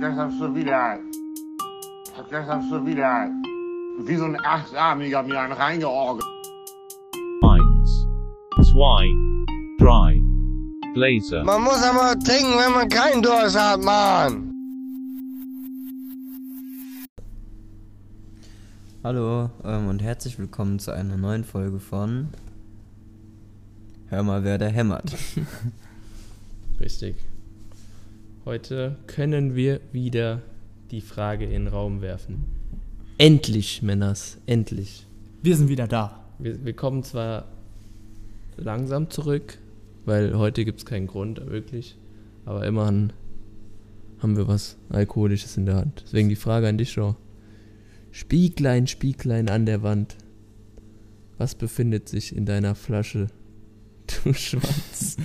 gestern schon wieder, hab gestern schon wieder wie so ein Achtarmiger mir einen reingeorgelt. Eins, zwei, drei. Blazer. Man muss aber trinken, wenn man keinen Durst hat, Mann. Hallo ähm, und herzlich willkommen zu einer neuen Folge von Hör mal, wer da hämmert. Richtig. Heute können wir wieder die Frage in den Raum werfen. Endlich, Männers, endlich. Wir sind wieder da. Wir, wir kommen zwar langsam zurück, weil heute gibt es keinen Grund, wirklich. Aber immerhin haben wir was Alkoholisches in der Hand. Deswegen die Frage an dich, Shaw. Spieglein, Spieglein an der Wand. Was befindet sich in deiner Flasche? Du Schwanz.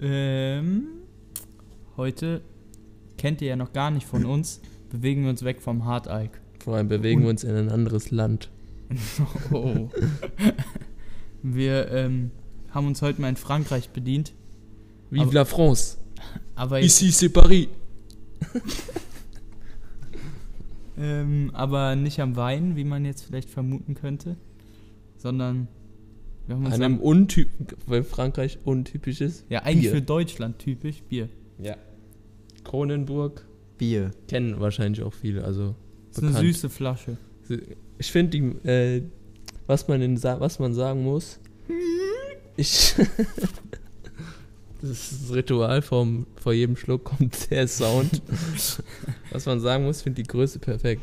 Ähm, heute kennt ihr ja noch gar nicht von uns. Bewegen wir uns weg vom Hard Ike. Vor allem bewegen wir uns in ein anderes Land. Oh. wir ähm, haben uns heute mal in Frankreich bedient. Vive Aber- la France! Aber, Ici c'est Paris! ähm, aber nicht am Wein, wie man jetzt vielleicht vermuten könnte. Sondern wir haben uns Einem am, untyp weil Frankreich untypisch ist. ja eigentlich Bier. für Deutschland typisch Bier. Ja. Kronenburg Bier. kennen wahrscheinlich auch viele, also Das ist eine bekannt. süße Flasche. Ich finde, die, äh, was man in, sa- was man sagen muss, ich, das ist das Ritual vom, vor jedem Schluck kommt der Sound. was man sagen muss, finde die Größe perfekt.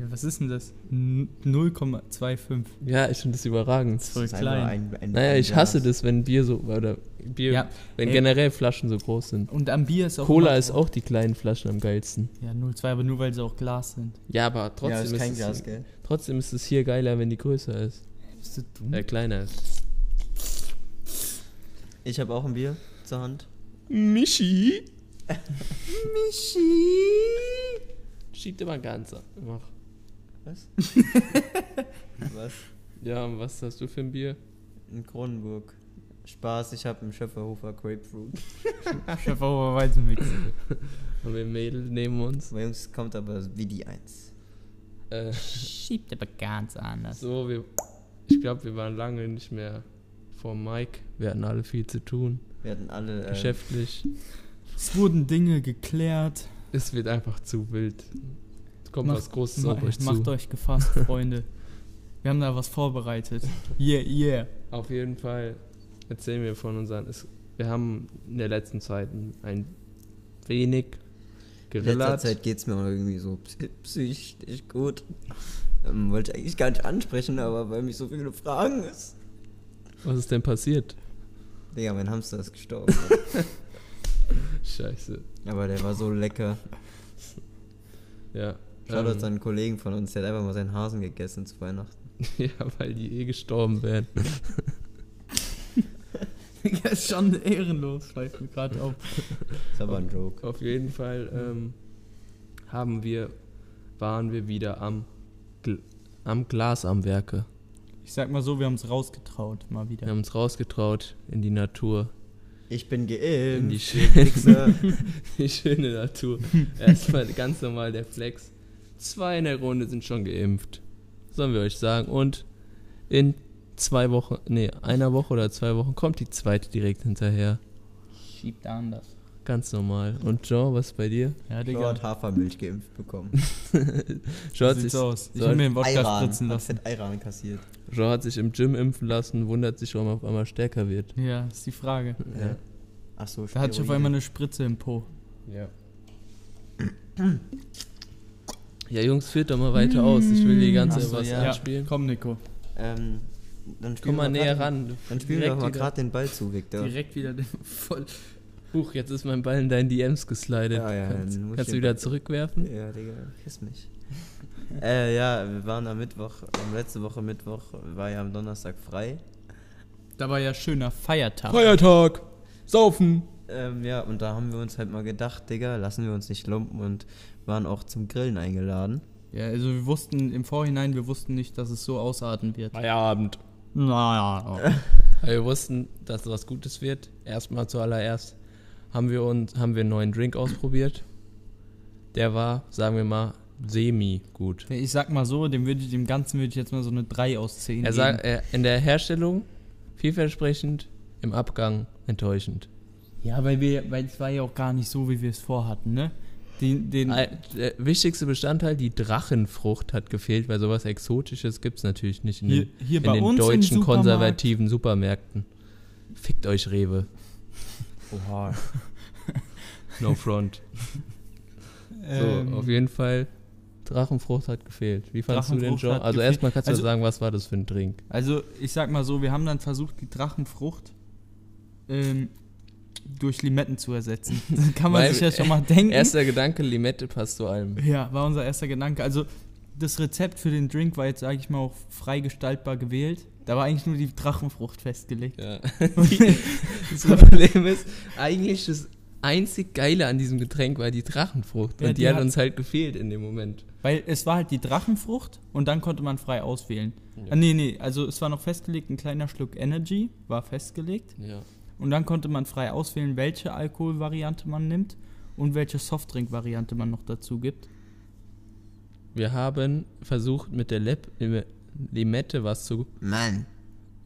Ja, was ist denn das? N- 0,25. Ja, ich finde das überragend. Voll Das ist klein. einfach ein- ein- Naja, ich hasse das, wenn Bier so, oder Bier, Ja, wenn ey. generell Flaschen so groß sind. Und am Bier ist auch. Cola ist auch die kleinen Flaschen am geilsten. Ja, 0,2, aber nur weil sie auch Glas sind. Ja, aber trotzdem, Ja, ist kein es, Glas, gell? trotzdem ist es hier geiler, wenn die größer ist. Bist du dumm? Äh, kleiner ist. Ich habe auch ein Bier zur Hand. Michi? Michi? Schiebt immer ganz ab. Was? Was? Ja, und was hast du für ein Bier? In Kronenburg. Spaß, ich habe einen Schöfferhofer Grapefruit. Schöpfer Weizenmix. Haben wir Mädel neben uns? Bei uns kommt aber wie die Eins. Äh, Schiebt aber ganz anders. so, wir. Ich glaube, wir waren lange nicht mehr vor Mike. Wir hatten alle viel zu tun. Wir hatten alle. Äh, Geschäftlich. Es wurden Dinge geklärt. Es wird einfach zu wild. Kommt was Großes auf euch macht zu. euch gefasst, Freunde. Wir haben da was vorbereitet. Yeah, yeah. Auf jeden Fall erzählen wir von unseren. Es, wir haben in der letzten Zeit ein wenig In letzter gerillert. Zeit geht es mir auch irgendwie so psy- psychisch gut. Ähm, wollte ich eigentlich gar nicht ansprechen, aber weil mich so viele fragen ist. Was ist denn passiert? Digga, mein Hamster ist gestorben. Scheiße. aber der war so lecker. Ja. Schaut ähm, an einen Kollegen von uns, der hat einfach mal seinen Hasen gegessen zu Weihnachten. Ja, weil die eh gestorben wären. Ja, ist schon ehrenlos, fällt mir gerade auf. Ist aber ein Joke. Auf jeden Fall ähm, haben wir, waren wir wieder am, Gl am Glas am Werke. Ich sag mal so, wir haben es rausgetraut, mal wieder. Wir haben uns rausgetraut in die Natur. Ich bin In die, geimpft. schö- Wichser. die schöne Natur. Erstmal ganz normal der Flex. Zwei in der Runde sind schon geimpft. Sollen wir euch sagen. Und in zwei Wochen, nee, einer Woche oder zwei Wochen kommt die zweite direkt hinterher. Schiebt anders. Ganz normal. Und Jean, was bei dir? Ja, Digga. hat Hafermilch geimpft bekommen. Jean hat, So sich, sieht's aus. Ich hab mir den Wodka spritzen Hat lassen. fett Iran kassiert. Jean hat sich im Gym impfen lassen, wundert sich, warum er auf einmal stärker wird. Ja, ist die Frage. Ja. Ach so, Da hatte ich auf einmal eine Spritze im Po. Ja. Ja, Jungs, führt doch mal weiter aus. Ich will die ganze Ach so, was ja. anspielen. Komm, Nico. Ähm, dann Komm mal näher grad- ran. Dann spielen wir mal gerade den Ball zu, Victor. Direkt wieder den voll. Huch, jetzt ist mein Ball in deinen DMs geslidet. Ja, ja, kannst kannst du wieder zurückwerfen? Ja, Digga, kiss mich. äh, ja, wir waren am Mittwoch, ähm, letzte Woche Mittwoch, war ja am Donnerstag frei. Da war ja schöner Feiertag. Feiertag! Saufen! Ähm, ja, und da haben wir uns halt mal gedacht, Digga, lassen wir uns nicht lumpen und waren auch zum Grillen eingeladen. Ja, also wir wussten im Vorhinein, wir wussten nicht, dass es so ausarten wird. Feierabend. Naja. Weil wir wussten, dass was Gutes wird. Erstmal zuallererst haben wir, uns, haben wir einen neuen Drink ausprobiert. der war, sagen wir mal, semi gut. Ich sag mal so, dem, würde ich, dem Ganzen würde ich jetzt mal so eine 3 aus 10 Er geben. sagt, er, in der Herstellung vielversprechend, im Abgang enttäuschend. Ja, weil wir, weil es war ja auch gar nicht so, wie wir es vorhatten, ne? Den, den, Der wichtigste Bestandteil, die Drachenfrucht, hat gefehlt, weil sowas Exotisches gibt es natürlich nicht in Hier- den, hier in bei den uns im deutschen Supermarkt. konservativen Supermärkten. Fickt euch, Rewe. Oha. No front. ähm, so, auf jeden Fall, Drachenfrucht hat gefehlt. Wie fandest du den, hat Also gefehlt. erstmal kannst du Also- sagen, was war das für ein Drink? Also, ich sag mal so, wir haben dann versucht, die Drachenfrucht ähm, durch Limetten zu ersetzen. Das kann man Weil- sich ja schon mal denken. Erster Gedanke, Limette passt zu allem. Ja, war unser erster Gedanke. Also, das Rezept für den Drink war jetzt, sage ich mal, auch frei gestaltbar gewählt. Da war eigentlich nur die Drachenfrucht festgelegt. Ja. das Problem ist, eigentlich das einzig Geile an diesem Getränk war die Drachenfrucht. Ja, und die, die hat hat- uns halt gefehlt in dem Moment. Weil es war halt die Drachenfrucht und dann konnte man frei auswählen. Ah, nee, nee, also es war noch festgelegt, ein kleiner Schluck Energy war festgelegt. Ja. Und dann konnte man frei auswählen, welche Alkoholvariante man nimmt und welche Softdrink-Variante man noch dazu gibt. Wir haben versucht mit der Lep Lime- Limette was zu. Mann.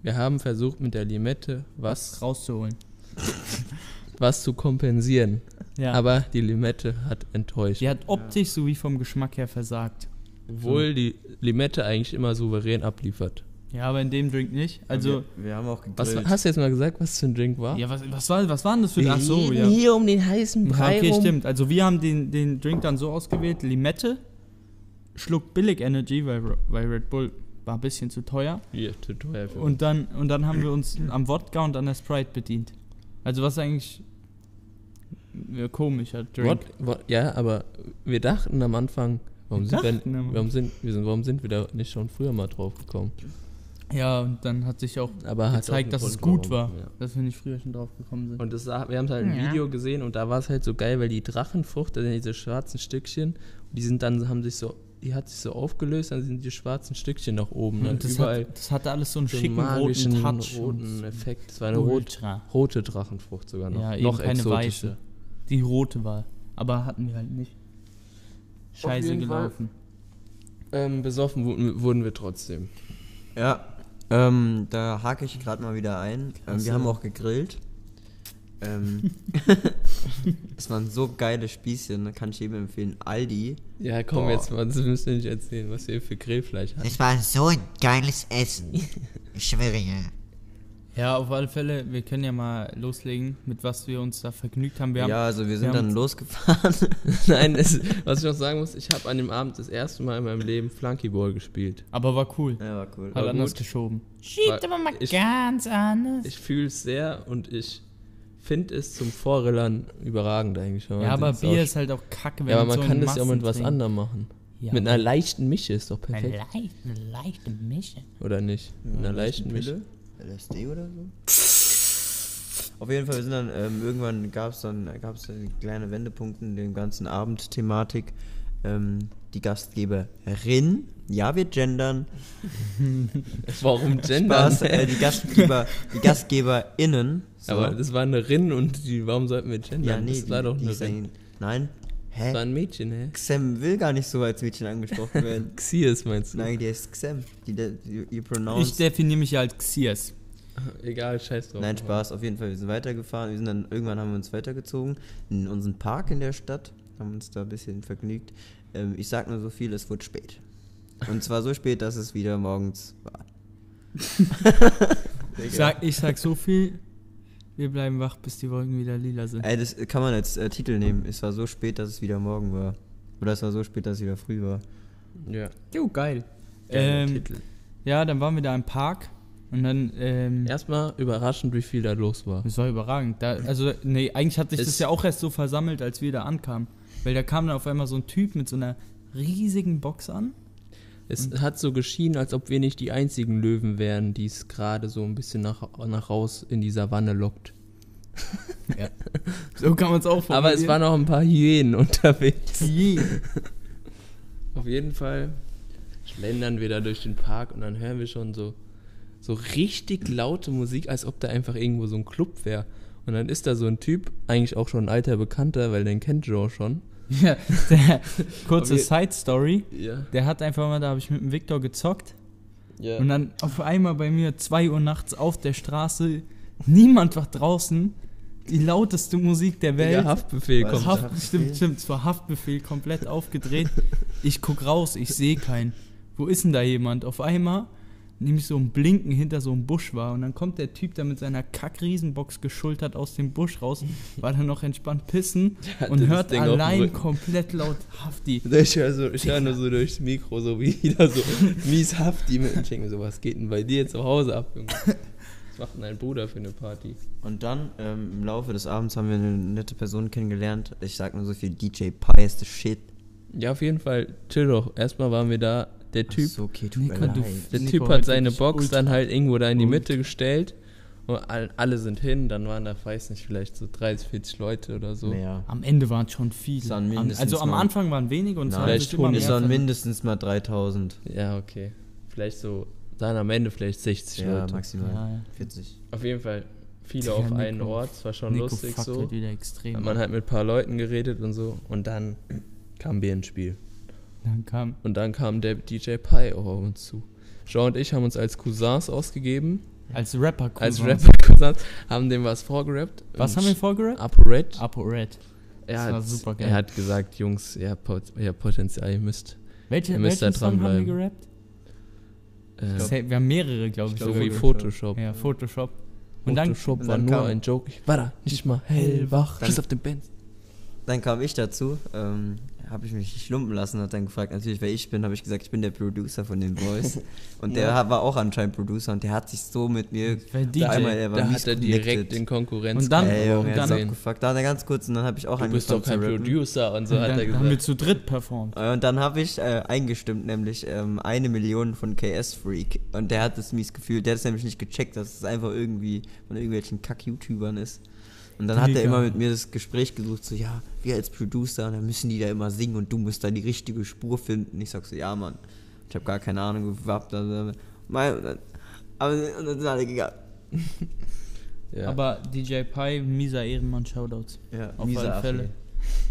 Wir haben versucht mit der Limette was, rauszuholen. was zu kompensieren. Ja. Aber die Limette hat enttäuscht. die hat optisch sowie vom Geschmack her versagt. Obwohl die Limette eigentlich immer souverän abliefert. Ja, aber in dem Drink nicht. Also, wir, wir haben auch gegrillt. Was, hast du jetzt mal gesagt, was für ein Drink war? ja, was, was, war, was war denn das für Ach so, ja. hier um den heißen Ja, Brei okay, rum. stimmt. Also wir haben den, den Drink dann so ausgewählt, Limette, Schluck Billig Energy, weil, weil Red Bull war ein bisschen zu teuer. Hier, zu teuer für Und dann, und dann haben wir uns am Wodka und an der Sprite bedient. Also was eigentlich ein komischer Drink. What, what, ja, aber wir dachten am Anfang, warum Wir sind, wir, warum, sind, wir sind, warum sind wir da nicht schon früher mal drauf gekommen? Ja, und dann hat sich auch Aber hat gezeigt, auch dass einen es Grund, gut war, warum, ja. dass wir nicht früher schon drauf gekommen sind. Und das sah, wir haben halt ein Ja. Video gesehen und da war es halt so geil, weil die Drachenfrucht, das sind diese schwarzen Stückchen, die sind dann, haben sich so, die hat sich so aufgelöst, dann sind die schwarzen Stückchen nach oben. Und das, überall hat, das hatte alles so einen so schicken magischen roten Touch. roten Effekt. Das war eine rot, rote Drachenfrucht sogar noch. Ja, eben noch keine exotischer. weiße. Die rote war. Aber hatten wir halt nicht. Scheiße gelaufen. Ähm, besoffen wurden, wurden wir trotzdem. Ja, ähm, da hake ich gerade mal wieder ein. Ähm, wir haben auch gegrillt. Ähm, es waren so geile Spießchen, kann ich jedem empfehlen. Aldi. Ja, komm Boah. jetzt mal, das müsst ihr nicht erzählen, was ihr für Grillfleisch habt. Das war so ein geiles Essen. Ich schwöre ja. Ja, auf alle Fälle, wir können ja mal loslegen, mit was wir uns da vergnügt haben. Wir haben ja, also wir sind wir haben- dann losgefahren. Nein, es, was ich noch sagen muss, ich habe an dem Abend das erste Mal in meinem Leben Flunkyball gespielt. aber war cool. ja, war cool. Hat war anders gut. geschoben. War- aber mal ich- ganz anders. Ich fühle es sehr und ich finde es zum Vorrillern überragend eigentlich. man ja, aber Bier ist halt auch kacke, wenn Ja, aber man man so kann das ja auch mit was anderem machen. Ja, mit einer leichten Mische ist doch Eine perfekt. leichte, eine leichte Mische. Oder nicht? Mit einer leichten Mische. LSD oder so? Auf jeden Fall, wir sind dann, ähm, irgendwann gab es dann, gab es kleine Wendepunkte in dem ganzen Abend-Thematik. Ähm, die Gastgeberin, ja, wir gendern, Warum gendern? Spaß, äh, die Gastgeber, die GastgeberInnen. so. Aber das war eine Rin und die, warum sollten wir gendern? ja, nee, das war doch die, die eine Rin. nein, Das war hä? ein Mädchen, hä? Xem will gar nicht so als Mädchen angesprochen werden. Xies meinst du? Nein, die heißt Xem. Die, die, die Ich pronounce. definiere mich ja als Xiers. Egal, scheiß drauf. Nein, Spaß, auf jeden Fall. Wir sind weitergefahren. Wir sind dann, irgendwann haben wir uns weitergezogen in unseren Park in der Stadt, haben uns da ein bisschen vergnügt. Ähm, ich sag nur so viel, es wurde spät. Und zwar so spät, dass es wieder morgens war. Ich sag, ich sag so viel, wir bleiben wach, bis die Wolken wieder lila sind. Ey, das kann man als äh, Titel nehmen. Es war so spät, dass es wieder morgen war. Oder es war so spät, dass es wieder früh war. Ja. Jo, geil. Geiler Ähm, Titel. ja, dann waren wir da im Park und dann, ähm, Erstmal überraschend, wie viel da los war. das war überragend. Da, also, nee, eigentlich hat sich Es- das ja auch erst so versammelt, als wir da ankamen. Weil da kam dann auf einmal so ein Typ mit so einer riesigen Box an. Es hat so geschienen, als ob wir nicht die einzigen Löwen wären, die es gerade so ein bisschen nach, nach raus in die Savanne lockt. So kann man es auch Aber es waren noch ein paar Hyänen unterwegs. Je. Auf jeden Fall schlendern wir da durch den Park und dann hören wir schon so, so richtig laute Musik, als ob da einfach irgendwo so ein Club wäre. Und dann ist da so ein Typ, eigentlich auch schon ein alter Bekannter, weil den kennt Joe schon. Ja, der, kurze Side-Story. Ja. Der hat einfach mal, da habe ich mit dem Victor gezockt. Ja. Und dann auf einmal bei mir 2 Uhr nachts auf der Straße, niemand war draußen, die lauteste Musik der Welt. Der Haftbefehl kommt. Haft, Haftbefehl? stimmt, stimmt, es war Haftbefehl komplett aufgedreht. Ich guck raus, ich sehe keinen. Wo ist denn da jemand? Auf einmal nehme ich so ein Blinken hinter so einem Busch war und dann kommt der Typ, der mit seiner Kack-Riesenbox geschultert aus dem Busch raus, war dann noch entspannt pissen und hört dem allein komplett laut Hafti. Ich höre so, ich hör nur so durchs Mikro so wieder so mies Hafti mit und denke mir so, was geht denn bei dir zu Hause ab, Junge? Was macht denn dein Bruder für eine Party? Und dann, ähm, im Laufe des Abends haben wir eine nette Person kennengelernt. Ich sag nur so viel, DJ Pi ist the shit. Ja, auf jeden Fall, chill doch. Erstmal waren wir da, der Typ, so, okay, tut Nico, mir du- leid. der Nico, Typ hat seine Box ultra dann halt irgendwo da in die. Mitte gestellt und all, alle sind hin, dann waren da, weiß nicht, vielleicht so 30, 40 Leute oder so. Mehr. Am Ende waren es schon viele. Also am Anfang waren wenige und es waren Vielleicht hundert. Es mehr. waren mindestens mal 3000. Ja, okay. Vielleicht so, dann am Ende vielleicht 60 Ja, Leute. maximal. Ja, ja. 40. Auf jeden Fall viele Ja, auf Nico- einen Ort, es war schon Nico lustig so. halt wieder extrem. Man hat mit ein paar Leuten geredet und so und dann kam wir ins Spiel. Dann kam Und dann kam der DJ Pi auch auf uns zu. Jean und ich haben uns als Cousins ausgegeben, als Rapper als Cousins. Rapper-Cousins, haben dem was vorgerappt. Was haben wir vorgerappt? ApoRed. Apo Red. Er Das war hat, super geil. er hat gesagt, Jungs, ihr habt, ihr habt Potenzial, ihr müsst. Welche, Ihr müsst welchen da Song haben wir gerappt? Äh, Safe- wir haben mehrere, glaube ich. so sogar wie gerappt. Photoshop. Ja, Photoshop. Und dann, Photoshop und war dann nur kam- ein Joke. Ich war da nicht mal hellwach. Dann- Schiss auf den Benz. Dann kam ich dazu, ähm, habe ich mich nicht lumpen lassen, hat dann gefragt, natürlich, wer ich bin, habe ich gesagt, ich bin der Producer von den Boys. Und der war auch anscheinend Producer und der hat sich so mit mir Weil DJ. Da, einmal, er war da hat er direkt connected. den Konkurrenz Und dann- Ey, Junge, und er dann- hat abgefuckt. Da hat er ganz kurz und dann habe ich auch Du bist doch kein. Producer und so hat dann er haben wir gesagt. zu dritt performt. Und dann habe ich äh, eingestimmt, nämlich ähm, eine Million von KS Freak. Und der hat es mies gefühlt. Der hat es nämlich nicht gecheckt, dass es einfach irgendwie von irgendwelchen Kack-YouTubern ist. Und dann hat er immer mit mir das Gespräch gesucht, so, ja, wir als Producer, dann müssen die da immer singen und du musst da die richtige Spur finden. Ich sag so, ja, Mann, ich habe gar keine Ahnung, dann, aber und dann sind alle gegangen. Ja. Aber DJ Pi, mieser Ehrenmann, Shoutouts. Ja, Auf alle Affe. Fälle.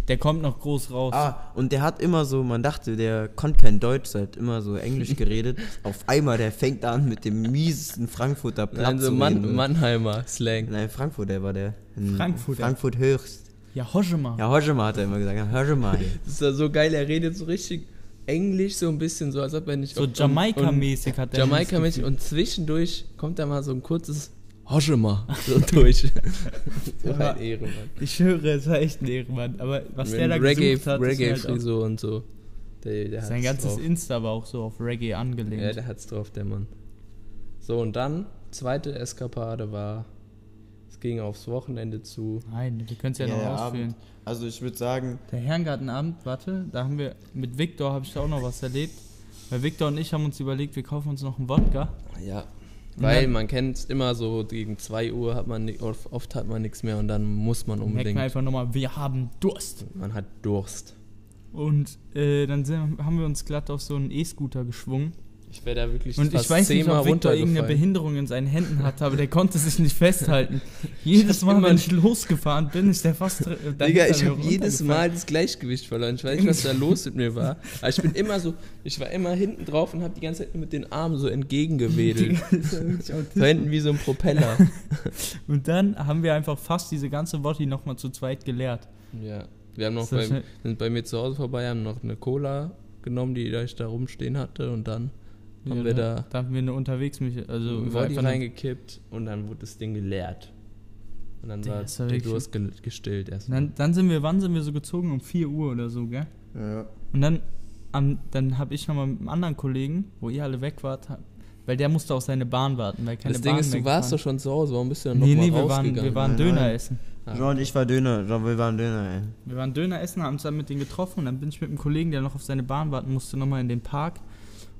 Der kommt noch groß raus. Ah, und der hat immer so, man dachte, der konnte kein Deutsch, der hat immer so Englisch geredet. Auf einmal, der fängt an mit dem miesesten Frankfurter Platz Nein, so zu Mann. Mannheimer Slang. Nein, Frankfurt, der war der. In Frankfurter. Frankfurt höchst. Ja, Hoschema. Ja, Hoschema hat er immer gesagt. Ja, Hoschema. Das ist ja so geil, er redet so richtig Englisch, so ein bisschen so, als ob er nicht. So Jamaika-mäßig hat er Jamaika-mäßig und zwischendurch kommt da mal so ein kurzes Hoschema so durch. so ein Ehrenmann. Ich höre, es war echt ein Ehrenmann. Aber was Mit der da Reggae, hat, Reggae ist halt und so. Der, der sein ganzes drauf. Insta war auch so auf Reggae angelehnt. Ja, der hat's drauf, der Mann. So, und dann, zweite Eskapade war, es ging aufs Wochenende zu. Nein, wir können es ja, noch ausführen. Also ich würde sagen, Der Herrengartenabend, warte, da haben wir, mit Victor habe ich da auch noch was erlebt. Weil Victor und ich haben uns überlegt, wir kaufen uns noch einen Wodka. Ja. Weil dann- man kennt immer so, gegen 2 Uhr hat man, oft hat man nichts mehr und dann muss man unbedingt. wir einfach nochmal, wir haben Durst. Man hat Durst. Und äh, dann sind, haben wir uns glatt auf so einen E-Scooter geschwungen. Ich wäre da wirklich Und ich fast weiß nicht, ob Victor irgendeine. Behinderung in seinen Händen hatte, aber der konnte sich nicht festhalten. Jedes Mal, wenn ich losgefahren bin, ist der fast. Digga, ich habe jedes. Mal das Gleichgewicht verloren. Ich weiß nicht, was da los mit mir war. Aber ich bin immer so, ich war immer hinten drauf und habe die ganze Zeit mit den Armen so entgegengewedelt. so hinten wie so ein Propeller. Und dann haben wir einfach fast diese ganze Wotti nochmal zu zweit geleert. Ja. Wir haben noch bei, sind bei mir zu Hause vorbei, haben noch eine Cola genommen, die ich da rumstehen hatte und dann haben Ja, wir da Da haben wir eine unterwegs mich, also ein eine- reingekippt und dann wurde das Ding geleert. Und dann Der war der wirklich- Durst ge gestillt erstmal. Dann, dann sind wir, wann sind wir so gezogen? Um 4 Uhr oder so, gell? ja. Und dann, am, dann habe ich nochmal mit einem anderen Kollegen, wo ihr alle weg wart, weil der musste auf seine Bahn warten, weil keine Das Ding Bahn ist, du warst doch schon zu Hause, warum bist du dann Nee, nochmal nee, wir waren, rausgegangen? wir waren Nein, Döner nein. essen. Jean und ich war Döner. Wir waren Döner, ey. Wir waren Döner essen, haben uns dann mit denen getroffen und dann bin ich mit einem Kollegen, der noch auf seine Bahn warten musste, nochmal in den Park.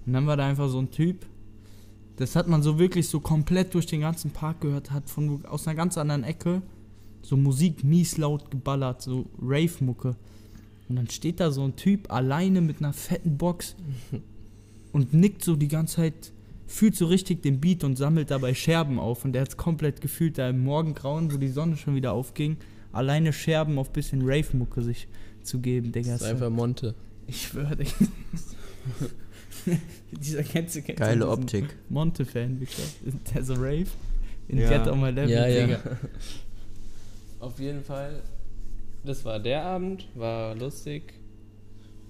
Und dann war da einfach so ein Typ, das hat man so wirklich so komplett durch den ganzen Park gehört, hat von aus einer ganz anderen Ecke so Musik mies laut geballert, so Rave-Mucke. Und dann steht da so ein Typ alleine mit einer fetten Box und nickt so die ganze Zeit, fühlt so richtig den Beat und sammelt dabei Scherben auf. Und der hat es komplett gefühlt da im Morgengrauen, wo die Sonne schon wieder aufging, alleine Scherben auf bisschen Rave-Mucke sich zu geben, Digga. Das ist einfach Monte. ich schwöre, Digga. Dieser kennst du, kennst du Geile Optik. Monte-Fan, Victor. Der so Rave in Ja. Get on my level, Ja, ja. Auf jeden Fall, das war der Abend, war lustig.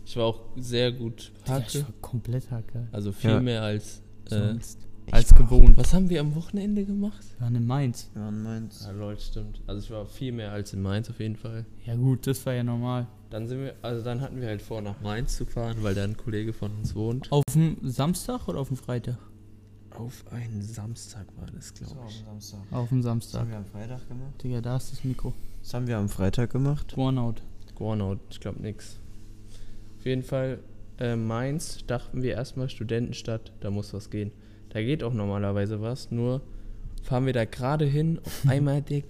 Ich war auch sehr gut Hacke. war komplett Hacke. Also viel Ja. mehr als. Äh, Sonst. Als gewohnt. was haben wir am Wochenende gemacht? Wir waren in Mainz. Ja, in Mainz. Ja, Leute, stimmt. Also ich war viel mehr als in Mainz auf jeden Fall. Ja gut, das war ja normal. Dann sind wir, also dann hatten wir halt vor, nach Mainz zu fahren, weil da ein Kollege von uns wohnt. Auf dem Samstag oder auf dem Freitag? Auf einen Samstag war das, glaube ich. Samstag. Auf dem Das Samstag. haben wir am Freitag gemacht. Digga, da ist das Mikro. Das haben wir am Freitag gemacht. Burnout. Gornout, ich glaube nix. Auf jeden Fall, äh, Mainz dachten wir erstmal Studentenstadt, da muss was gehen. Da geht auch normalerweise was, nur fahren wir da gerade hin, auf einmal der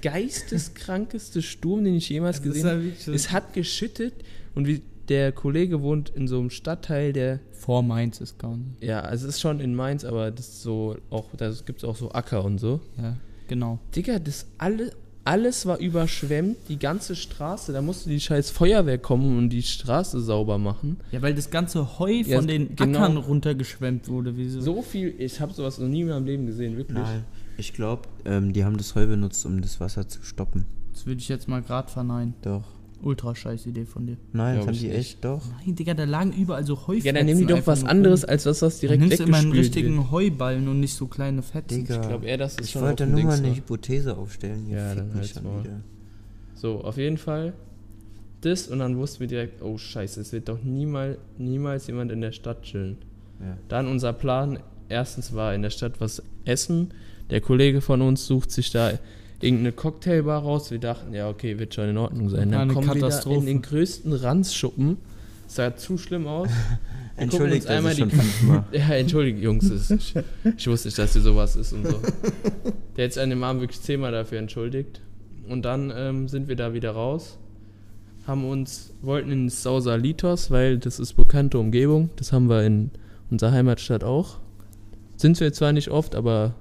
geisteskrankeste Sturm, den ich jemals gesehen habe. Es hat geschüttet und wie der Kollege wohnt in so einem Stadtteil, der Vor Mainz ist kaum. ja, also es ist schon in Mainz, aber das ist so auch, da gibt es auch so Acker und so. Ja, genau. Digga, das alle, alles war überschwemmt, die ganze Straße. Da musste die scheiß Feuerwehr kommen und die Straße sauber machen. Ja, weil das ganze Heu Ja, von den genau. Ackern runtergeschwemmt wurde. Wie so. So viel, ich habe sowas noch nie in meinem Leben gesehen, wirklich. Nein. Ich glaube, ähm, die haben das Heu benutzt, um das Wasser zu stoppen. Das würde ich jetzt mal grad verneinen. Doch. Ultra scheiß Idee von dir. Nein, Glaub das haben ich die nicht. echt doch. Nein, Digga, da lagen überall so Heufetzen. Ja, dann nehmen die doch einfach was nur anderes rum. als was, was Dann direkt nimmst du immer einen weggespült richtigen wird. Heuballen und nicht so kleine Fetzen. Digga. Ich glaube eher, dass das Ich schon wollte auf dem nur mal Dings eine war. Hypothese aufstellen. Hier Ja, fickt dann mich halt's schon Maul. wieder. So, auf jeden Fall das und dann wussten wir direkt, oh scheiße, es wird doch niemals, niemals jemand in der Stadt chillen. Ja. Dann unser Plan, erstens war in der Stadt was essen. Der Kollege von uns sucht sich da irgendeine Cocktailbar raus. Wir dachten, ja, okay, wird schon in Ordnung sein. Dann eine kommen wir da in den größten Ranzschuppen. sah zu schlimm aus. Entschuldigt uns einmal die-. Ja, entschuldigt, Jungs. ist- Ich wusste nicht, dass hier sowas ist und so. Der hat sich an dem Abend wirklich zehnmal dafür entschuldigt. Und dann ähm, sind wir da wieder raus. Haben uns, wollten in Sausalitos, weil das ist bekannte Umgebung. Das haben wir in unserer Heimatstadt auch. Sind wir zwar nicht oft, aber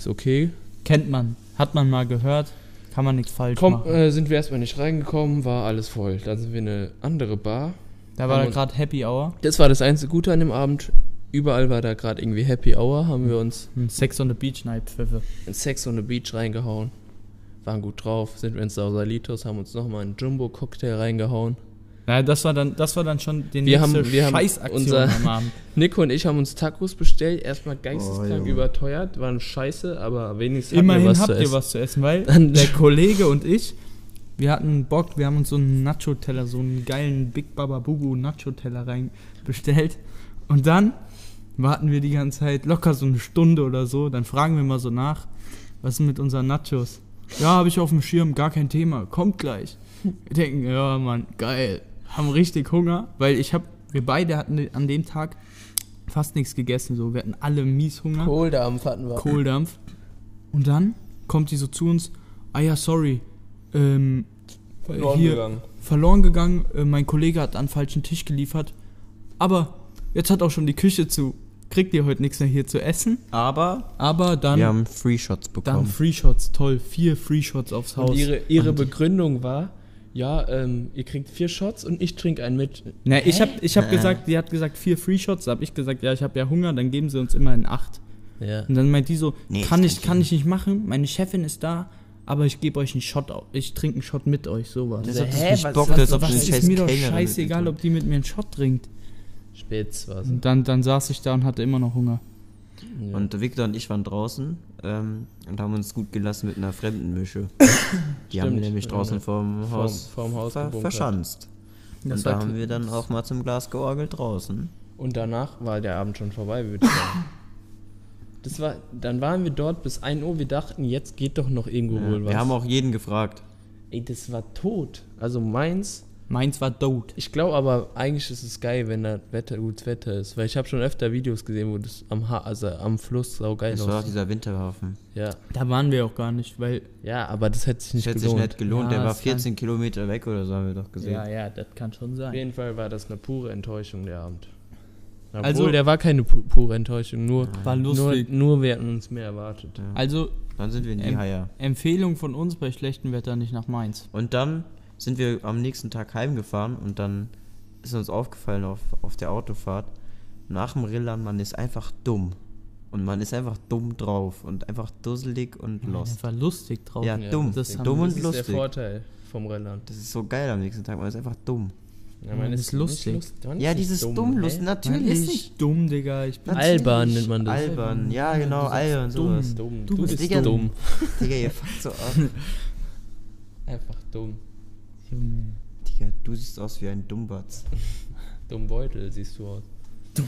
ist okay. Kennt man. Hat man mal gehört. Kann man nichts falsch Komm, machen. äh, sind wir erstmal nicht reingekommen, war alles voll. Dann sind wir in eine andere Bar. da war da gerade Happy Hour. Das war das einzige Gute an dem Abend. Überall war da gerade irgendwie Happy Hour. Haben wir uns Ein Sex on the Beach Night Pfiffe. in Sex on the Beach reingehauen. Waren gut drauf. Sind wir ins Sausalitos, haben uns nochmal einen Jumbo-Cocktail reingehauen. Naja, das war dann, das war dann schon die Wir nächste haben- wir haben Scheißaktion unser- am Abend. Nico und ich haben uns Tacos bestellt. Erstmal geisteskrank Junge. überteuert. Waren scheiße, aber wenigstens hatten Immerhin wir was habt zu ihr essen. was zu essen, weil Dann- der Kollege und ich, wir hatten Bock, wir haben uns so einen Nacho-Teller, so einen geilen Big Baba Bubu Nacho-Teller rein bestellt. Und dann warten wir die ganze Zeit locker so eine Stunde oder so. Dann fragen wir mal so nach, was ist mit unseren Nachos? Ja, habe ich auf dem Schirm, gar kein Thema, kommt gleich. Wir denken, ja, Mann, geil. Haben richtig Hunger, weil ich hab, wir beide hatten an dem Tag fast nichts gegessen, so. Wir hatten alle mies Hunger. Kohldampf hatten wir. Kohldampf. Und dann kommt die so zu uns, ah ja, sorry, ähm, Verloren hier gegangen. verloren gegangen, äh, mein Kollege hat an falschen Tisch geliefert, aber jetzt hat auch schon die Küche zu, kriegt ihr heute nichts mehr hier zu essen, Aber aber dann, wir haben Free Shots dann bekommen. Free Shots, toll, vier Free Shots aufs Haus. Und ihre, ihre Und- Begründung war, ja, ähm, ihr kriegt vier Shots und ich trinke einen mit. Ne, ich hab, ich hab gesagt, die hat gesagt vier Free Shots, da hab ich gesagt, ja, ich habe ja Hunger, dann geben sie uns immer in acht. Ja. Und dann meint die so, Nee, kann das ich, kann ich ich nicht machen, meine Chefin ist da, aber ich gebe euch einen Shot, ich trinke einen Shot mit euch, sowas. Das So, hat hä, nicht was- Bock, was- was ist scheiß mir doch scheißegal, ob die mit mir einen Shot trinkt. Spitz war Und dann, dann saß ich da und hatte immer noch Hunger. Ja. Und Victor und ich waren draußen ähm, und haben uns gut gelassen mit einer fremden Mische. Die haben wir Stimmt, nämlich ja. draußen vorm Vorm- Haus, vorm Haus ver gebunkert. verschanzt. Das und da haben wir dann auch mal zum Glas georgelt draußen. Und danach war der Abend schon vorbei, würde ich sagen. Das war, dann waren wir dort bis 1 Uhr. Wir dachten, jetzt geht doch noch irgendwo Ja, wohl was. wir haben auch jeden gefragt. Ey, das war tot. Also meins. Meins war tot. Ich glaube aber, eigentlich ist es geil, wenn da Wetter, gutes Wetter ist. Weil ich habe schon öfter Videos gesehen, wo das am, ha also am Fluss sau geil Das war auch dieser Winterhafen. Ja. Da waren wir auch gar nicht, weil. ja, aber das hätte sich Das nicht hätte sich gelohnt. nicht gelohnt. Ja, Der war das kann- 14 Kilometer weg oder so, haben wir doch gesehen. Ja, ja, das kann schon Auf sein. jeden Fall war das eine pure Enttäuschung, der Abend. Obwohl, Also- der war keine pu pure Enttäuschung, nur, War nur, lustig. nur wir hatten uns mehr erwartet. Also, Dann sind wir in die Haie. Empfehlung von uns bei schlechtem Wetter nicht nach Mainz. Und dann sind wir am nächsten Tag heimgefahren und dann ist uns aufgefallen auf, auf der Autofahrt, nach dem Rillern, man ist einfach dumm. Und man ist einfach dumm drauf und einfach dusselig und lost. Einfach lustig drauf. Ja, dumm. das dumm und Das ist der lustig. Vorteil vom Rennland. Das ist so geil am nächsten Tag, man ist einfach dumm. Ja, man ist lustig. Man Ja, ist dieses dumm, dumm, lust, Man natürlich. ist nicht dumm, Digga. Ich bin Natürlich. Albern nennt man das. Albern, ja genau, albern, sowas. Dumm. Du Du, bist bist Digga. dumm. Digga, ihr fuckt so ab. Einfach dumm. Junge. Digga, du siehst aus wie ein Dummbatz. Dumm Beutel siehst du aus.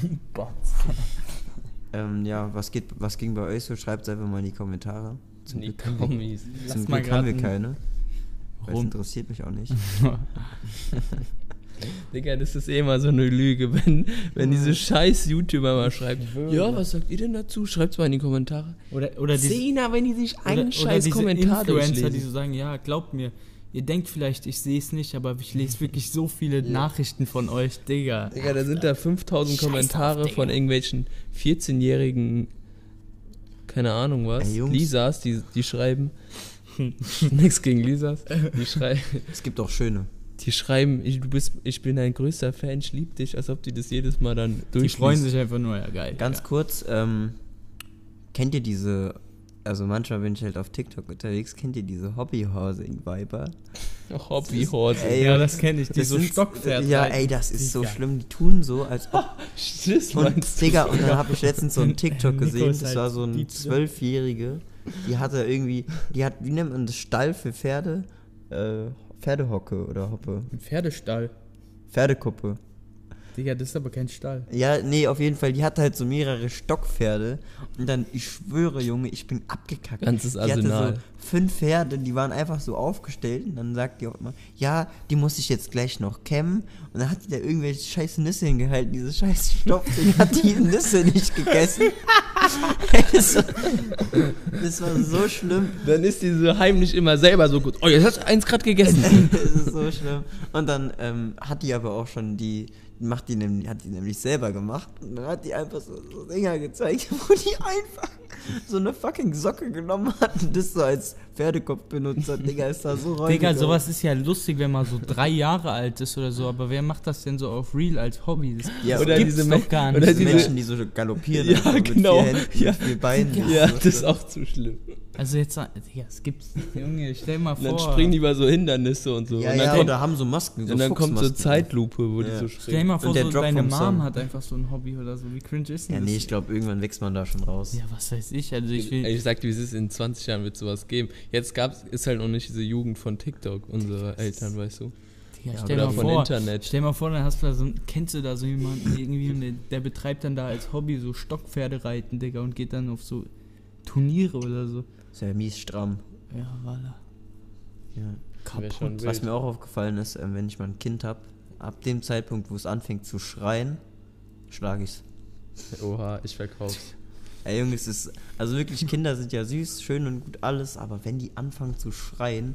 Ähm, ja, was geht, was ging bei euch so? Schreibt einfach mal in die Kommentare. Zum Die Glück haben wir, Kommis. Lass zum mal Glück haben wir keine. Es Warum? interessiert mich auch nicht. Digga, das ist eh immer so eine Lüge, wenn, wenn diese scheiß YouTuber mal schreiben. Ja, was sagt ihr denn dazu? Schreibt's mal in die Kommentare. Oder, oder diese, Zehner, wenn die sich einen oder, oder scheiß diese Kommentar Influencer, die durchlesen. so sagen, ja, glaubt mir, ihr denkt vielleicht, ich sehe es nicht, aber ich lese wirklich so viele Nachrichten von euch, Digga. Digga, da sind da 5000 Kommentare von irgendwelchen 14-jährigen, keine Ahnung was, Ey. Lisas, die, die schreiben, nix gegen Lisas, die, schrei Es gibt auch schöne. die schreiben, ich, du bist, ich bin dein größter Fan, ich lieb dich, als ob die das jedes Mal dann Die durchliest. freuen sich einfach nur, ja geil. Ganz ja. kurz, ähm, kennt ihr diese, also manchmal bin ich halt auf TikTok unterwegs, kennt ihr diese Hobbyhousing-Viber? Hobbyhorse. Ey, Ja, das kenne ich, die so sind- Stockpferd Ja, ey, das ist so schlimm. Die tun so, als ob. Das Und? Digga, und dann habe ich letztens so einen TikTok gesehen, das halt war so ein Zwölfjährige, die hatte irgendwie, die hat, wie nennt man das, Stall für Pferde? Äh, Pferdehocke oder Hoppe. Ein Pferdestall. Pferdekuppe. Digga, das ist aber kein Stall. Ja, nee, auf jeden Fall, die hatte halt so mehrere Stockpferde. Und dann, ich schwöre, Junge, ich bin abgekackt. Ganzes Die hatte Arsenal. so fünf Pferde, die waren einfach so aufgestellt. Und dann sagt die auch immer, ja, die muss ich jetzt gleich noch kämmen. Und dann hat die da irgendwelche scheiß Nüsse hingehalten. Diese scheiß Stoppding hat die Nüsse nicht gegessen. Das, war, das war so schlimm. Dann ist die so heimlich immer selber so gut. Oh, jetzt hast du eins gerade gegessen. das ist so schlimm. Und dann ähm, hat die aber auch schon die, macht die nämlich, hat die nämlich selber gemacht. Und dann hat die einfach so, so Dinger gezeigt, wo die einfach so eine fucking Socke genommen hat und das so als Pferdekopf benutzt hat. Digga, ist da so räudig. Digga, sowas ist ja lustig, wenn man so drei Jahre alt ist oder so, aber wer macht das denn so auf Real als Hobby? Das Ja, Oder gibt's diese doch gar oder nicht. Diese diese- Menschen, die so galoppieren. Ja, mit genau. Vier Händen, Ja. mit vier Beinen. Ja, so das ist auch zu schlimm. Also jetzt, Digga, es gibt's. Junge, stell mal Und vor. dann springen die über so Hindernisse und so. Ja, und dann, ja, kommt, oder haben so Masken. So und dann kommt so. Zeitlupe, wo die Ja. so Stell springen. mal vor, so Drop deine Mom Song. hat einfach so ein Hobby oder so. Wie cringe ist denn Ja, das? nee, ich glaube, irgendwann wächst man da schon raus. Ja, was weiß ich. Also ich will. Ey, Ich sag dir, wie es ist, in 20 Jahren wird sowas geben. Jetzt gab's, ist halt noch nicht diese Jugend von TikTok, unsere Eltern, weißt du. Ja, stell Oder mal von vor, Internet. Stell mal vor, dann hast du da so, kennst du da so jemanden irgendwie und der, der betreibt dann da als Hobby so Stockpferde reiten, Digga, und geht dann auf so Turniere oder so. Ist ja mies stramm. Ja, voilà. Ja. Kaputt. schon Was mir auch aufgefallen ist, ähm, wenn ich mal ein Kind habe, ab dem Zeitpunkt, wo es anfängt zu schreien, schlage ich's. Oha, ich verkauf's. Ey, Junge, es ist. Also wirklich, Kinder sind ja süß, schön und gut alles, aber wenn die anfangen zu schreien,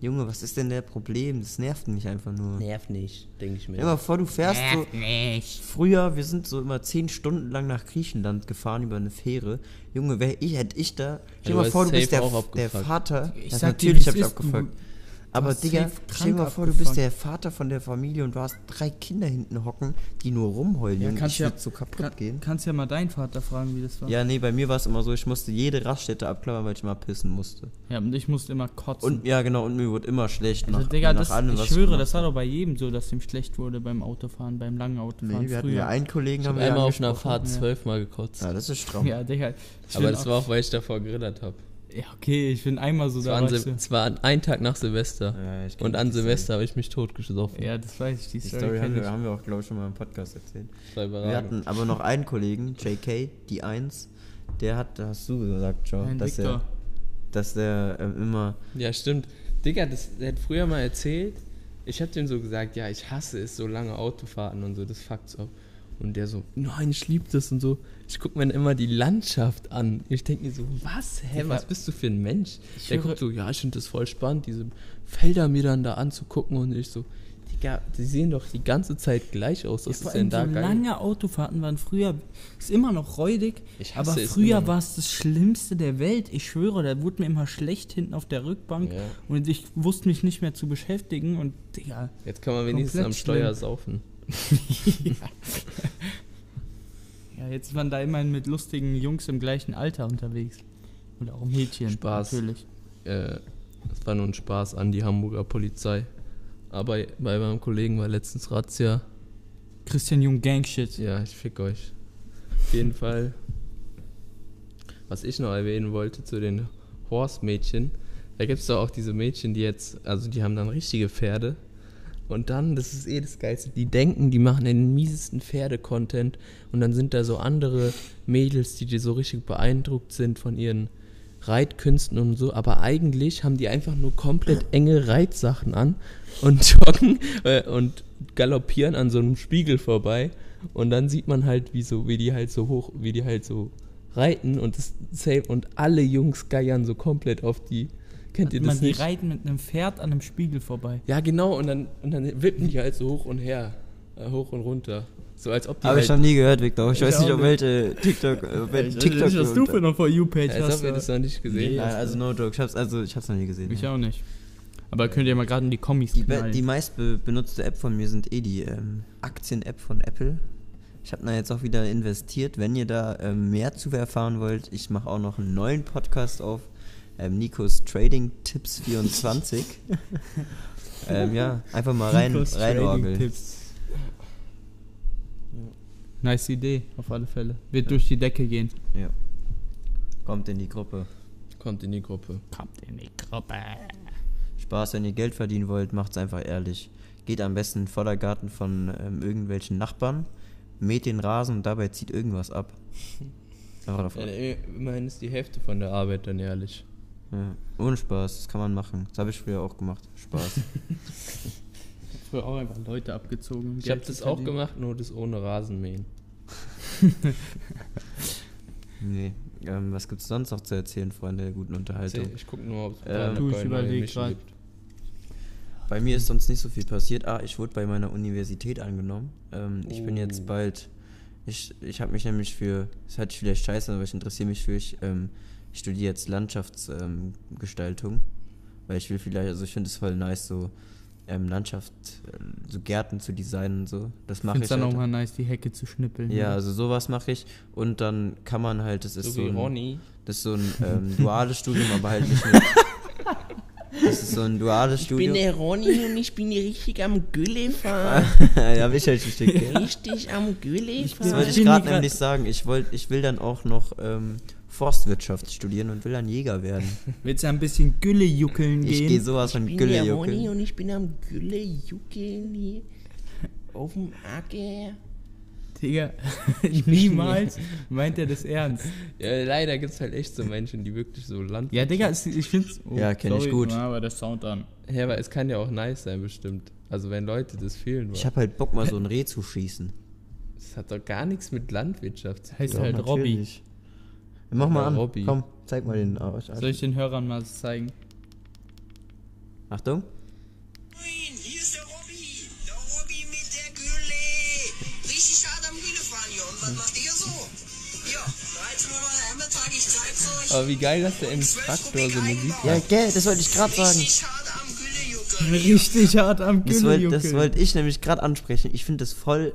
Junge, was ist denn der Problem? Das nervt mich einfach nur. Nerv nicht, denke ich mir. Stell dir mal vor, du fährst so. Nicht. Früher, wir sind so immer zehn Stunden lang nach Griechenland gefahren über eine Fähre. Junge, wär ich, hätte ich da. Stell dir du mal vor, du bist der, der abgefuckt. Vater. Ich Ja, sag dir, natürlich hab ich ist, du- abgefuckt. Aber Digga, stell dir mal vor, du bist der Vater von der Familie und du hast drei Kinder hinten hocken, die nur rumheulen. Ja, kannst ich ja- so kaputt Kann, gehen. kannst ja mal deinen Vater fragen, wie das war. Ja, nee, bei mir war es immer so, ich musste jede Raststätte abklappern, weil ich mal pissen musste. Ja, und ich musste immer kotzen. Und ja, genau, und mir wurde immer schlecht also, nach, Digga, nach das, allem, ich schwöre, das war doch bei jedem so, dass ihm schlecht wurde beim Autofahren, beim langen Autofahren Nee, wir hatten früher. ja einen Kollegen, Ich haben hab wir einmal auf einer. Fahrt ja. zwölfmal gekotzt. Ja, das ist stramm. Ja, Digga. Aber das auch- war auch, weil ich davor gerillert habe. Ja, okay, ich bin einmal so Es da. es war an- ein Tag nach Silvester. Ja, Und an. Silvester habe ich mich totgesoffen. Ja, das weiß ich, die Die Story, Story haben wir, ich. haben wir auch, glaube ich, schon mal im Podcast erzählt. Wir hatten aber noch einen Kollegen, JK, die 1, der hat, da hast du gesagt schon, Ein dass Victor. er, dass der ähm, immer, Ja, stimmt. Digga, das, der hat früher mal erzählt, ich hab dem so gesagt, ja, ich hasse es, so lange Autofahrten und so, das fuckt's ab. Und der so, nein, ich lieb das und so. Ich guck mir dann immer die Landschaft an. Ich denk mir so, was, hä, was bist du für ein Mensch? ich Der guckt so, ja, ich finde das voll spannend, diese Felder mir dann da anzugucken und ich so, Digga, die sehen doch die ganze Zeit gleich aus. Was Vor ist denn da so geil? lange Autofahrten waren früher, ist immer noch räudig, aber früher war es das Schlimmste der Welt. Ich schwöre, da wurde mir immer schlecht hinten auf der Rückbank Ja. und ich wusste mich nicht mehr zu beschäftigen und Digga, Jetzt kann man wenigstens am Steuer schlimm. saufen. Ja, jetzt ist man da immerhin mit lustigen Jungs im gleichen Alter unterwegs. Oder auch Mädchen. Spaß. Natürlich. Äh, das war nur ein Spaß an die Hamburger Polizei. Aber bei meinem Kollegen war letztens Razzia. Christian Jung Gangshit. Ja, ich fick euch. Auf jeden Fall. Was ich noch erwähnen wollte zu den Horse-Mädchen. Da gibt es doch auch diese Mädchen, die jetzt, also die haben dann richtige Pferde. Und dann, das ist eh das Geilste, die denken, die machen den miesesten Pferde-Content. Und dann sind da so andere Mädels, die, die so richtig beeindruckt sind von ihren Reitkünsten und so. Aber eigentlich haben die einfach nur komplett enge Reitsachen an und joggen äh, und galoppieren an so einem Spiegel vorbei. Und dann sieht man halt, wie so, wie die halt so hoch, wie die halt so reiten und das und alle Jungs geiern so komplett auf die. Kennt ihr Man, das die nicht? reiten mit einem Pferd an einem Spiegel vorbei. Ja, genau, und dann, und dann wippen die halt so hoch und her, äh, hoch und runter. So als ob die Habe ich halt, noch nie gehört, Victor. Ich Ich weiß nicht, auch auf welche TikTok, äh, welche TikTok was du für eine For You-Page als hast. ob ihr das noch nicht gesehen habt. also no joke. Ich hab's, also, ich hab's noch nie gesehen. Ich ja. auch nicht. Aber könnt ihr mal gerade in die Kommis Die, be- knallen. die meist be benutzte App von mir sind eh die ähm, Aktien-App von Apple. Ich habe da jetzt auch wieder investiert. Wenn ihr da ähm, mehr zu erfahren wollt, ich mache auch noch einen neuen Podcast auf. Ähm, Nikos Trading Tipps 24. ähm, ja, einfach mal rein, Nikos reinorgeln. Nice Idee, auf alle Fälle. Wird durch die Decke gehen. Ja. Kommt in die Gruppe. Kommt in die Gruppe. Kommt in die Gruppe. Spaß, wenn ihr Geld verdienen wollt, macht's einfach ehrlich. Geht am besten in den Vordergarten von ähm, irgendwelchen Nachbarn, mäht den Rasen und dabei zieht irgendwas ab. Einfach. Ja, immerhin ist die Hälfte von der Arbeit dann ehrlich. Ja. Ohne Spaß, das kann man machen. Das habe ich früher auch gemacht. Spaß. Früher auch einfach Leute abgezogen. Ich habe das auch gemacht, nur das ohne Rasenmähen. nee. Ähm, was gibt's sonst noch zu erzählen, Freunde der guten Unterhaltung? Ich gucke nur, ob es Ähm, Du, ich überleg grad. Bei mir ist sonst nicht so viel passiert. Ah, ich wurde bei meiner Universität angenommen. Ähm, Ich bin Oh. jetzt bald. Ich, ich habe mich nämlich für. Das hört sich vielleicht scheiße, an, aber ich interessiere mich für. Ich, ähm, ich studiere jetzt Landschaftsgestaltung. Ähm, weil ich will vielleicht. Also, ich finde es voll nice, so ähm, Landschaft, äh, so Gärten zu designen und so. Das Ich mache finde ich. es dann halt. auch mal nice, die Hecke zu schnippeln. Ja, oder? also sowas mache ich. Und dann kann man halt. Das ist So so, ein, Ronny. das ist so ein ähm, duales Studium, aber halt nicht mit. Das ist so ein duales Studium. Ronny und ich bin richtig am Gülle fahren. ja, hab ich halt gell? Richtig am Gülle Das fahren. wollte ich bin gerade nämlich sagen. Ich, wollt, ich will dann auch noch ähm, Forstwirtschaft studieren und will dann Jäger werden. Willst du ein bisschen Gülle juckeln Ich gehen? gehe sowas von Ich bin der Ronny Gülle und ich bin am Gülle juckeln hier auf dem Acker. Digga, niemals meint er das ernst. Ja, leider gibt es halt echt so Menschen, die wirklich so Land. Ja, Digga, ich find's. Oh, Ja, kenn ich gut. Ja, aber der Sound an. Ja, aber es kann ja auch nice sein, bestimmt. Also, wenn Leute das fühlen Ich wollen. habe halt Bock, mal so ein Reh zu schießen. Das hat doch gar nichts mit Landwirtschaft zu Heißt tun. halt Robby. Mach mal Ja, an. Robby. Komm, zeig mal den aus. Soll ich den Hörern mal zeigen? Achtung. Hier ist der Robby. Der Robby mit der Gülle. Richtig hart am Gülle fahren hier. Und was macht ihr so? Ja, 13 Uhr Hemd trage ich zeig's euch. Aber wie geil, dass der im Traktor so Musik Ja, macht. gell, das wollte ich gerade sagen. Richtig hart am Gülle. Richtig hart am Das Gülle wollte das wollte ich nämlich gerade ansprechen. Ich finde das voll,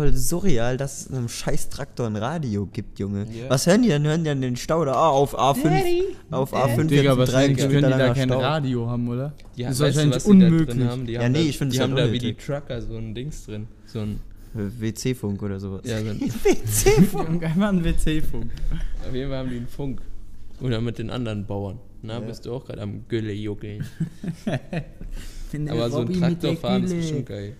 voll surreal, dass es in einem scheiß Traktor ein Radio gibt, Junge. Ja. Was hören die denn? Hören die an den Stau da? Ah, auf A5. Auf A5 Digga, was drei können die da kein Stau. Radio haben, oder? Die das ist weißt du, wahrscheinlich da drin unmöglich. haben? Die Ja, haben nee, da, ich finde Die es haben halt da wie die unnötig. Trucker so ein Dings drin. So ein, WC-Funk oder sowas. ja, so ein, Junge, einmal ein WC-Funk. auf jeden Fall haben die einen Funk. Oder mit den anderen Bauern. Na, bist du auch gerade am Gülle juckeln. Aber so ein Traktor fahren ist bestimmt geil.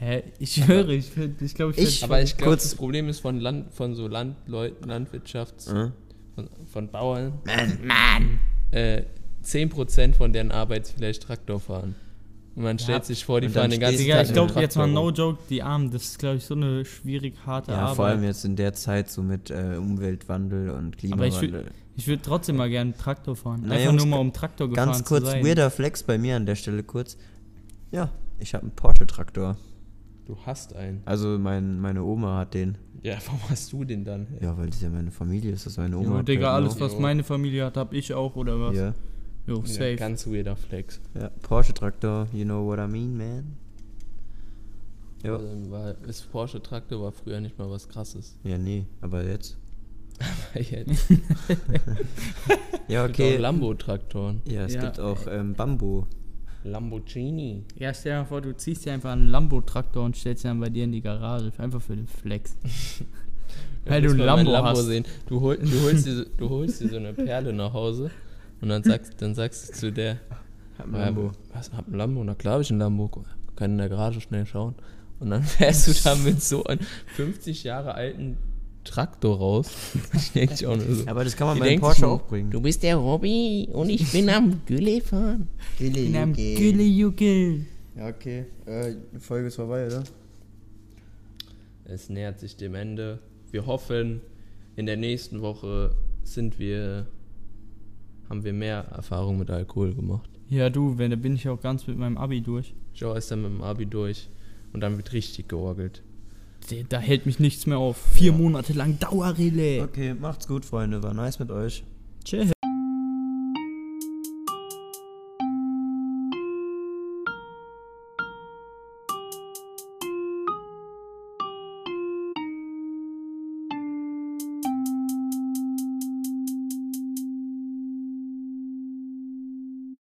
Hä? Ich schwöre, ich, find- ich glaube, ich, Ich- Aber ich glaube, das Problem ist von Land, von so Landleuten, Landwirtschafts, Äh? von, von Bauern. Mann, Mann! Äh, 10% von deren Arbeit ist vielleicht Traktor fahren. Und man stellt sich vor, die fahren den ganzen Digga, Tag ich glaube jetzt mal no joke, die Armen, das ist glaube ich so eine schwierig harte Ja, Arbeit. vor allem jetzt in der Zeit so mit äh, Umweltwandel und Aber ich Klimawandel. Ich würde trotzdem mal gerne Traktor fahren. Na, Einfach Jungs, nur mal um Traktor gefahren Ganz kurz, zu sein. weirder Flex bei mir an der Stelle kurz. Ja, Ich habe einen Porsche-Traktor. Du hast einen. Also mein, meine Oma hat den. Ja, warum hast du den dann? Ja, weil das ja meine Familie ist, das ist meine Oma. Jo, Digga, alles, noch. was Jo. meine Familie hat, hab ich auch, oder was? Ja, Jo, Ja, safe. ganz weirder Flex. ja. Porsche-Traktor, you know what I mean, man? Ja. Also, war, ist Porsche Traktor war früher nicht mal was krasses. Ja, nee, aber jetzt. Jetzt Ja, okay. okay. auch Lambo-Traktoren. Ja, es Ja, gibt auch ähm, Bambu. Lamborghini. Ja, stell dir mal vor, du ziehst dir einfach einen Lambo-Traktor und stellst ihn dann bei dir in die Garage. Einfach für den Flex. Weil du willst ein mal mein Lambo hast. Sehen. Du, hol, du, holst dir, so- du holst dir so eine Perle nach Hause und dann sagst, dann sagst du zu der, Hab Ja, was, hab ein Lambo? Na klar hab ich ein Lambo. Kann in der Garage schnell schauen. Und dann fährst du da mit so einem 50 Jahre alten Traktor raus. Ich denke ich auch nur so. Aber das kann man Die bei denkt Porsche auch bringen. Du bist der Robby und ich bin am Gülle fahren. In einem Gülle-Juckel. Ja, okay. Äh, die Folge ist vorbei, oder? Es nähert sich dem Ende. Wir hoffen, in der nächsten Woche sind wir, haben wir mehr Erfahrung mit Alkohol gemacht. Ja, du, wenn, da bin ich auch ganz mit meinem Abi durch. Joe ist dann mit dem Abi durch und dann wird richtig georgelt. Da- hält mich nichts mehr auf. Vier Monate lang Dauerrelais. Okay, macht's gut, Freunde. War nice mit euch. Tschüss.